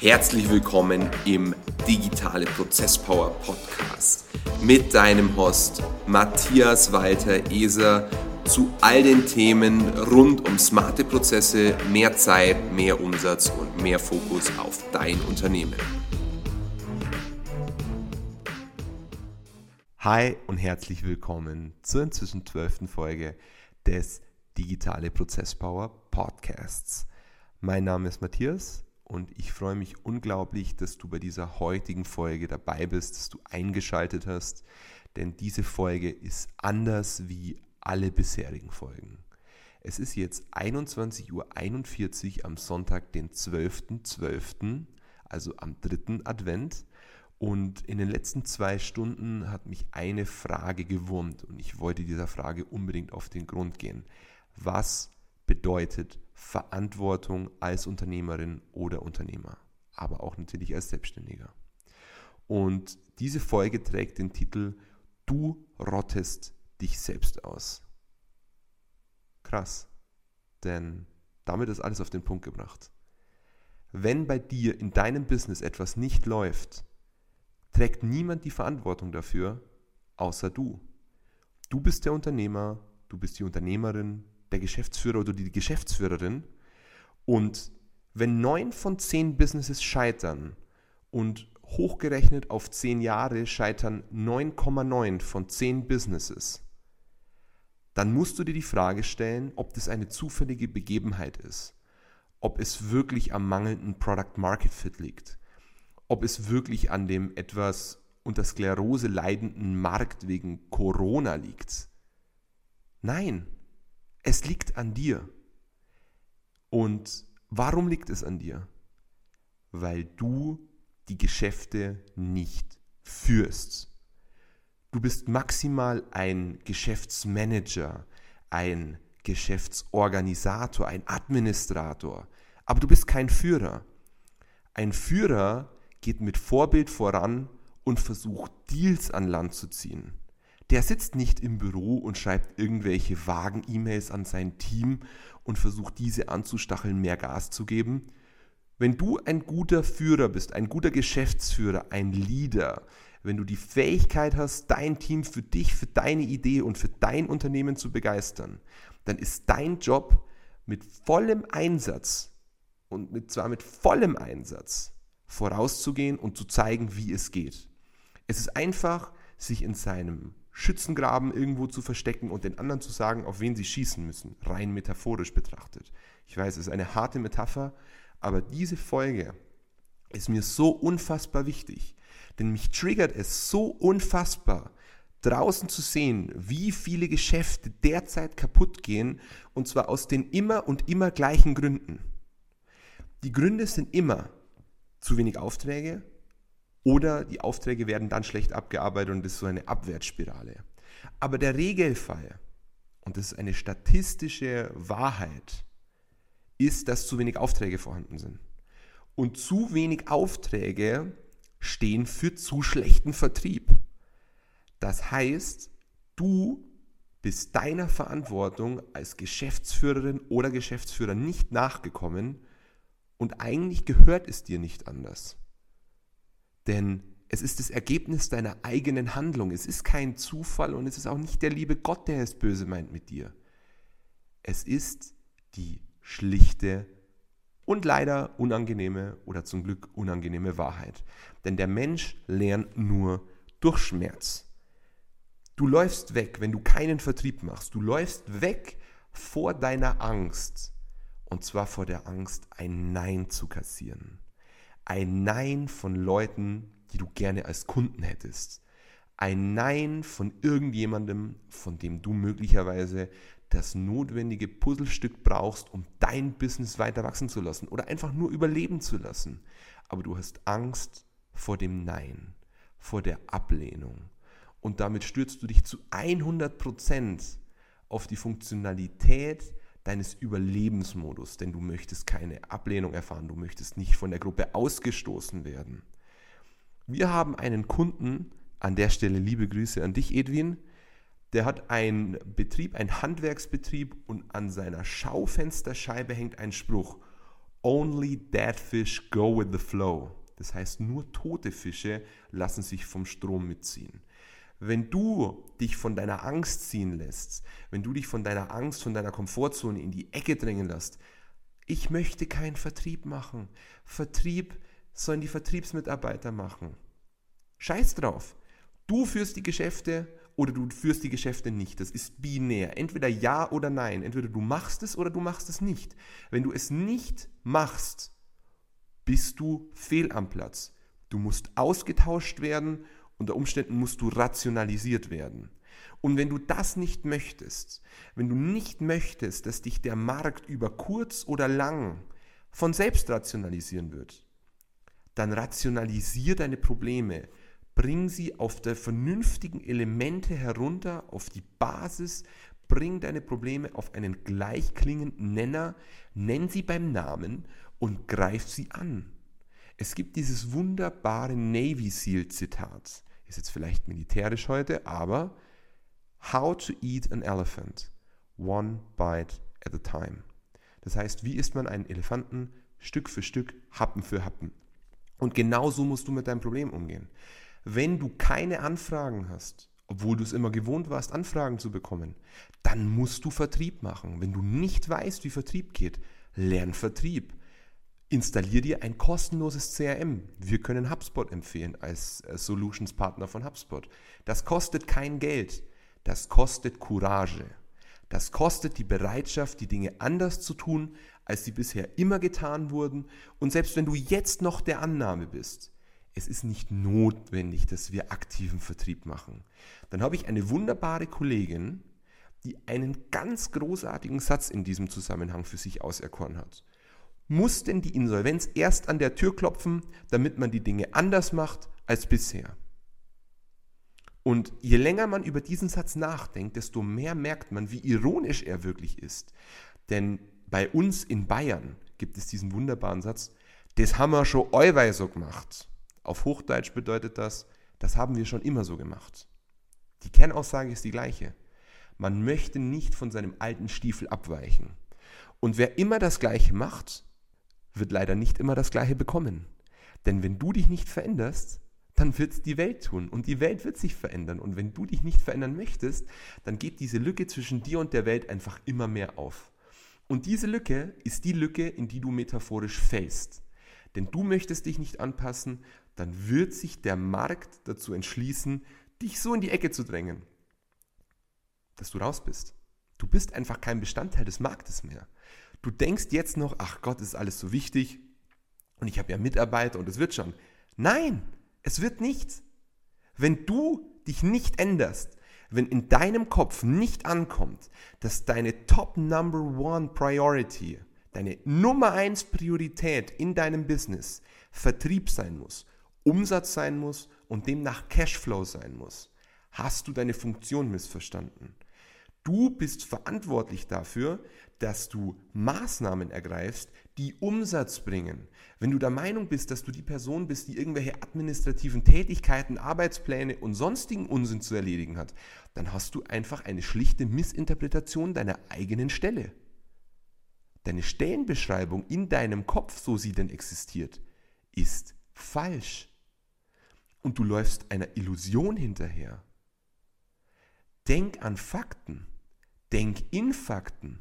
Herzlich willkommen im Digitale Prozesspower Podcast mit deinem Host Matthias Walter Eser zu all den Themen rund um smarte Prozesse, mehr Zeit, mehr Umsatz und mehr Fokus auf dein Unternehmen. Hi und herzlich willkommen zur inzwischen zwölften Folge des Digitale Prozesspower Podcasts. Mein Name ist Matthias und ich freue mich unglaublich, dass du bei dieser heutigen Folge dabei bist, dass du eingeschaltet hast, denn diese Folge ist anders wie alle bisherigen Folgen. Es ist jetzt 21.41 Uhr am Sonntag, den 12.12., .12., also am dritten Advent. Und in den letzten zwei Stunden hat mich eine Frage gewurmt und ich wollte dieser Frage unbedingt auf den Grund gehen. Was bedeutet Verantwortung als Unternehmerin oder Unternehmer, aber auch natürlich als Selbstständiger. Und diese Folge trägt den Titel Du rottest dich selbst aus. Krass, denn damit ist alles auf den Punkt gebracht. Wenn bei dir in deinem Business etwas nicht läuft, trägt niemand die Verantwortung dafür, außer du. Du bist der Unternehmer, du bist die Unternehmerin, der Geschäftsführer oder die Geschäftsführerin. Und wenn neun von zehn Businesses scheitern und hochgerechnet auf zehn Jahre scheitern 9,9 von zehn Businesses, dann musst du dir die Frage stellen, ob das eine zufällige Begebenheit ist, ob es wirklich am mangelnden Product Market Fit liegt, ob es wirklich an dem etwas unter Sklerose leidenden Markt wegen Corona liegt. Nein, es liegt an dir. Und warum liegt es an dir? Weil du die Geschäfte nicht führst. Du bist maximal ein Geschäftsmanager, ein Geschäftsorganisator, ein Administrator, aber du bist kein Führer. Ein Führer geht mit Vorbild voran und versucht Deals an Land zu ziehen der sitzt nicht im Büro und schreibt irgendwelche vagen E-Mails an sein Team und versucht diese anzustacheln, mehr Gas zu geben. Wenn du ein guter Führer bist, ein guter Geschäftsführer, ein Leader, wenn du die Fähigkeit hast, dein Team für dich, für deine Idee und für dein Unternehmen zu begeistern, dann ist dein Job mit vollem Einsatz und mit, zwar mit vollem Einsatz vorauszugehen und zu zeigen, wie es geht. Es ist einfach, sich in seinem Schützengraben irgendwo zu verstecken und den anderen zu sagen, auf wen sie schießen müssen, rein metaphorisch betrachtet. Ich weiß, es ist eine harte Metapher, aber diese Folge ist mir so unfassbar wichtig, denn mich triggert es so unfassbar, draußen zu sehen, wie viele Geschäfte derzeit kaputt gehen, und zwar aus den immer und immer gleichen Gründen. Die Gründe sind immer zu wenig Aufträge, oder die Aufträge werden dann schlecht abgearbeitet und es ist so eine Abwärtsspirale. Aber der Regelfall, und das ist eine statistische Wahrheit, ist, dass zu wenig Aufträge vorhanden sind. Und zu wenig Aufträge stehen für zu schlechten Vertrieb. Das heißt, du bist deiner Verantwortung als Geschäftsführerin oder Geschäftsführer nicht nachgekommen und eigentlich gehört es dir nicht anders. Denn es ist das Ergebnis deiner eigenen Handlung. Es ist kein Zufall und es ist auch nicht der liebe Gott, der es böse meint mit dir. Es ist die schlichte und leider unangenehme oder zum Glück unangenehme Wahrheit. Denn der Mensch lernt nur durch Schmerz. Du läufst weg, wenn du keinen Vertrieb machst. Du läufst weg vor deiner Angst. Und zwar vor der Angst, ein Nein zu kassieren ein Nein von Leuten, die du gerne als Kunden hättest. Ein Nein von irgendjemandem, von dem du möglicherweise das notwendige Puzzlestück brauchst, um dein Business weiter wachsen zu lassen oder einfach nur überleben zu lassen. Aber du hast Angst vor dem Nein, vor der Ablehnung. Und damit stürzt du dich zu 100% auf die Funktionalität deines Überlebensmodus, denn du möchtest keine Ablehnung erfahren, du möchtest nicht von der Gruppe ausgestoßen werden. Wir haben einen Kunden, an der Stelle liebe Grüße an dich, Edwin, der hat einen Betrieb, einen Handwerksbetrieb und an seiner Schaufensterscheibe hängt ein Spruch. Only dead fish go with the flow. Das heißt, nur tote Fische lassen sich vom Strom mitziehen. Wenn du dich von deiner Angst ziehen lässt, wenn du dich von deiner Angst, von deiner Komfortzone in die Ecke drängen lässt, ich möchte keinen Vertrieb machen. Vertrieb sollen die Vertriebsmitarbeiter machen. Scheiß drauf. Du führst die Geschäfte oder du führst die Geschäfte nicht. Das ist binär. Entweder ja oder nein. Entweder du machst es oder du machst es nicht. Wenn du es nicht machst, bist du fehl am Platz. Du musst ausgetauscht werden, unter Umständen musst du rationalisiert werden. Und wenn du das nicht möchtest, wenn du nicht möchtest, dass dich der Markt über kurz oder lang von selbst rationalisieren wird, dann rationalisier deine Probleme, bring sie auf der vernünftigen Elemente herunter, auf die Basis, bring deine Probleme auf einen gleichklingenden Nenner, nenn sie beim Namen und greif sie an. Es gibt dieses wunderbare Navy SEAL Zitat. Ist jetzt vielleicht militärisch heute, aber How to eat an elephant, one bite at a time. Das heißt, wie isst man einen Elefanten Stück für Stück, Happen für Happen. Und genau so musst du mit deinem Problem umgehen. Wenn du keine Anfragen hast, obwohl du es immer gewohnt warst, Anfragen zu bekommen, dann musst du Vertrieb machen. Wenn du nicht weißt, wie Vertrieb geht, lern Vertrieb. Installier dir ein kostenloses CRM. Wir können HubSpot empfehlen als äh, Solutions Partner von HubSpot. Das kostet kein Geld. Das kostet Courage. Das kostet die Bereitschaft, die Dinge anders zu tun, als sie bisher immer getan wurden. Und selbst wenn du jetzt noch der Annahme bist, es ist nicht notwendig, dass wir aktiven Vertrieb machen. Dann habe ich eine wunderbare Kollegin, die einen ganz großartigen Satz in diesem Zusammenhang für sich auserkoren hat. Muss denn die Insolvenz erst an der Tür klopfen, damit man die Dinge anders macht als bisher? Und je länger man über diesen Satz nachdenkt, desto mehr merkt man, wie ironisch er wirklich ist. Denn bei uns in Bayern gibt es diesen wunderbaren Satz, das haben wir schon allweil so gemacht. Auf Hochdeutsch bedeutet das, das haben wir schon immer so gemacht. Die Kernaussage ist die gleiche. Man möchte nicht von seinem alten Stiefel abweichen. Und wer immer das Gleiche macht, wird leider nicht immer das Gleiche bekommen. Denn wenn du dich nicht veränderst, dann wird es die Welt tun und die Welt wird sich verändern. Und wenn du dich nicht verändern möchtest, dann geht diese Lücke zwischen dir und der Welt einfach immer mehr auf. Und diese Lücke ist die Lücke, in die du metaphorisch fällst. Denn du möchtest dich nicht anpassen, dann wird sich der Markt dazu entschließen, dich so in die Ecke zu drängen, dass du raus bist. Du bist einfach kein Bestandteil des Marktes mehr. Du denkst jetzt noch, ach Gott, ist alles so wichtig und ich habe ja Mitarbeiter und es wird schon. Nein, es wird nichts. Wenn du dich nicht änderst, wenn in deinem Kopf nicht ankommt, dass deine Top Number One Priority, deine Nummer eins Priorität in deinem Business Vertrieb sein muss, Umsatz sein muss und demnach Cashflow sein muss, hast du deine Funktion missverstanden. Du bist verantwortlich dafür, dass du Maßnahmen ergreifst, die Umsatz bringen. Wenn du der Meinung bist, dass du die Person bist, die irgendwelche administrativen Tätigkeiten, Arbeitspläne und sonstigen Unsinn zu erledigen hat, dann hast du einfach eine schlichte Missinterpretation deiner eigenen Stelle. Deine Stellenbeschreibung in deinem Kopf, so sie denn existiert, ist falsch. Und du läufst einer Illusion hinterher. Denk an Fakten. Denk in Fakten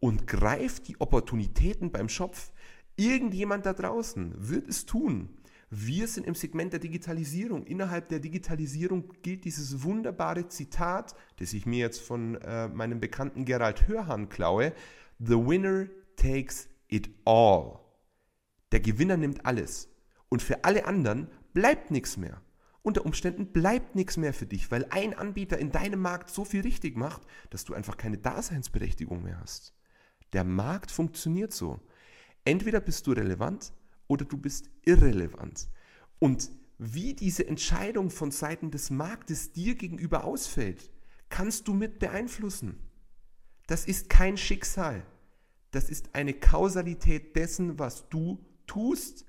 und greif die Opportunitäten beim Schopf. Irgendjemand da draußen wird es tun. Wir sind im Segment der Digitalisierung. Innerhalb der Digitalisierung gilt dieses wunderbare Zitat, das ich mir jetzt von äh, meinem bekannten Gerald Hörhan klaue. The winner takes it all. Der Gewinner nimmt alles. Und für alle anderen bleibt nichts mehr. Unter Umständen bleibt nichts mehr für dich, weil ein Anbieter in deinem Markt so viel richtig macht, dass du einfach keine Daseinsberechtigung mehr hast. Der Markt funktioniert so. Entweder bist du relevant oder du bist irrelevant. Und wie diese Entscheidung von Seiten des Marktes dir gegenüber ausfällt, kannst du mit beeinflussen. Das ist kein Schicksal. Das ist eine Kausalität dessen, was du tust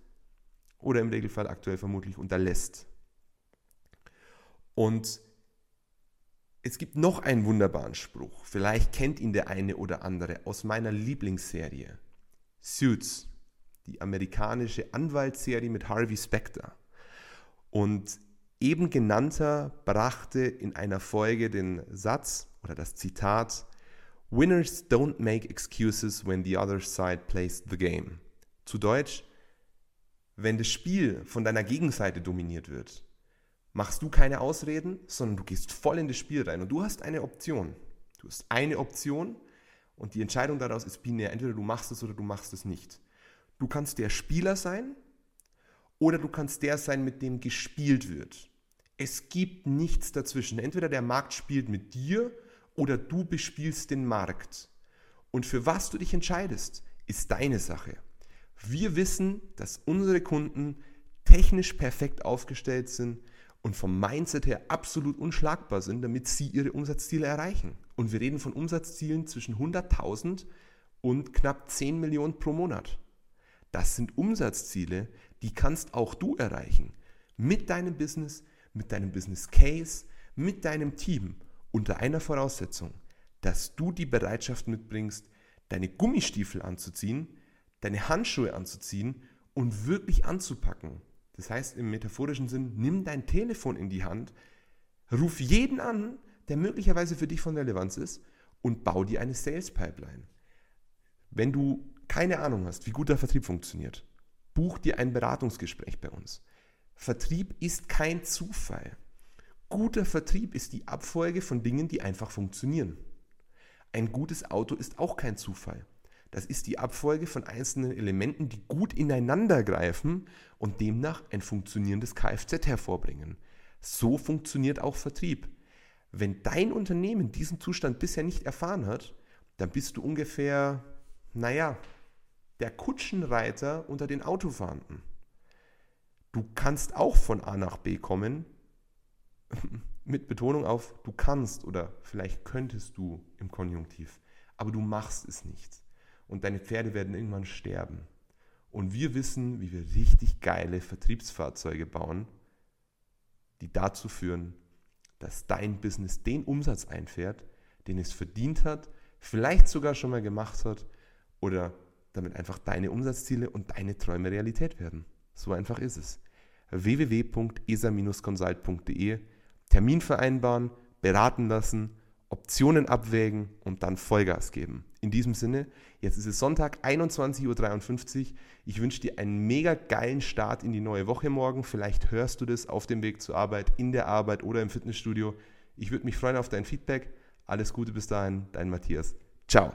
oder im Regelfall aktuell vermutlich unterlässt. Und es gibt noch einen wunderbaren Spruch, vielleicht kennt ihn der eine oder andere aus meiner Lieblingsserie. Suits, die amerikanische Anwaltsserie mit Harvey Specter. Und eben genannter brachte in einer Folge den Satz oder das Zitat, Winners don't make excuses when the other side plays the game. Zu Deutsch, wenn das Spiel von deiner Gegenseite dominiert wird, machst du keine Ausreden, sondern du gehst voll in das Spiel rein und du hast eine Option. Du hast eine Option und die Entscheidung daraus ist binär. Entweder du machst es oder du machst es nicht. Du kannst der Spieler sein oder du kannst der sein, mit dem gespielt wird. Es gibt nichts dazwischen. Entweder der Markt spielt mit dir oder du bespielst den Markt. Und für was du dich entscheidest, ist deine Sache. Wir wissen, dass unsere Kunden technisch perfekt aufgestellt sind und vom Mindset her absolut unschlagbar sind, damit sie ihre Umsatzziele erreichen. Und wir reden von Umsatzzielen zwischen 100.000 und knapp 10 Millionen pro Monat. Das sind Umsatzziele, die kannst auch du erreichen. Mit deinem Business, mit deinem Business Case, mit deinem Team. Unter einer Voraussetzung, dass du die Bereitschaft mitbringst, deine Gummistiefel anzuziehen, deine Handschuhe anzuziehen und wirklich anzupacken. Das heißt im metaphorischen Sinn, nimm dein Telefon in die Hand, ruf jeden an, der möglicherweise für dich von Relevanz ist und bau dir eine Sales Pipeline. Wenn du keine Ahnung hast, wie gut der Vertrieb funktioniert, buch dir ein Beratungsgespräch bei uns. Vertrieb ist kein Zufall. Guter Vertrieb ist die Abfolge von Dingen, die einfach funktionieren. Ein gutes Auto ist auch kein Zufall. Das ist die Abfolge von einzelnen Elementen, die gut ineinander greifen und demnach ein funktionierendes Kfz hervorbringen. So funktioniert auch Vertrieb. Wenn dein Unternehmen diesen Zustand bisher nicht erfahren hat, dann bist du ungefähr, naja, der Kutschenreiter unter den Autofahrenden. Du kannst auch von A nach B kommen, mit Betonung auf du kannst oder vielleicht könntest du im Konjunktiv, aber du machst es nicht. Und deine Pferde werden irgendwann sterben. Und wir wissen, wie wir richtig geile Vertriebsfahrzeuge bauen, die dazu führen, dass dein Business den Umsatz einfährt, den es verdient hat, vielleicht sogar schon mal gemacht hat oder damit einfach deine Umsatzziele und deine Träume Realität werden. So einfach ist es. www.esa-consult.de Termin vereinbaren, beraten lassen, Optionen abwägen und dann Vollgas geben. In diesem Sinne, jetzt ist es Sonntag, 21.53 Uhr. Ich wünsche dir einen mega geilen Start in die neue Woche morgen. Vielleicht hörst du das auf dem Weg zur Arbeit, in der Arbeit oder im Fitnessstudio. Ich würde mich freuen auf dein Feedback. Alles Gute bis dahin, dein Matthias. Ciao.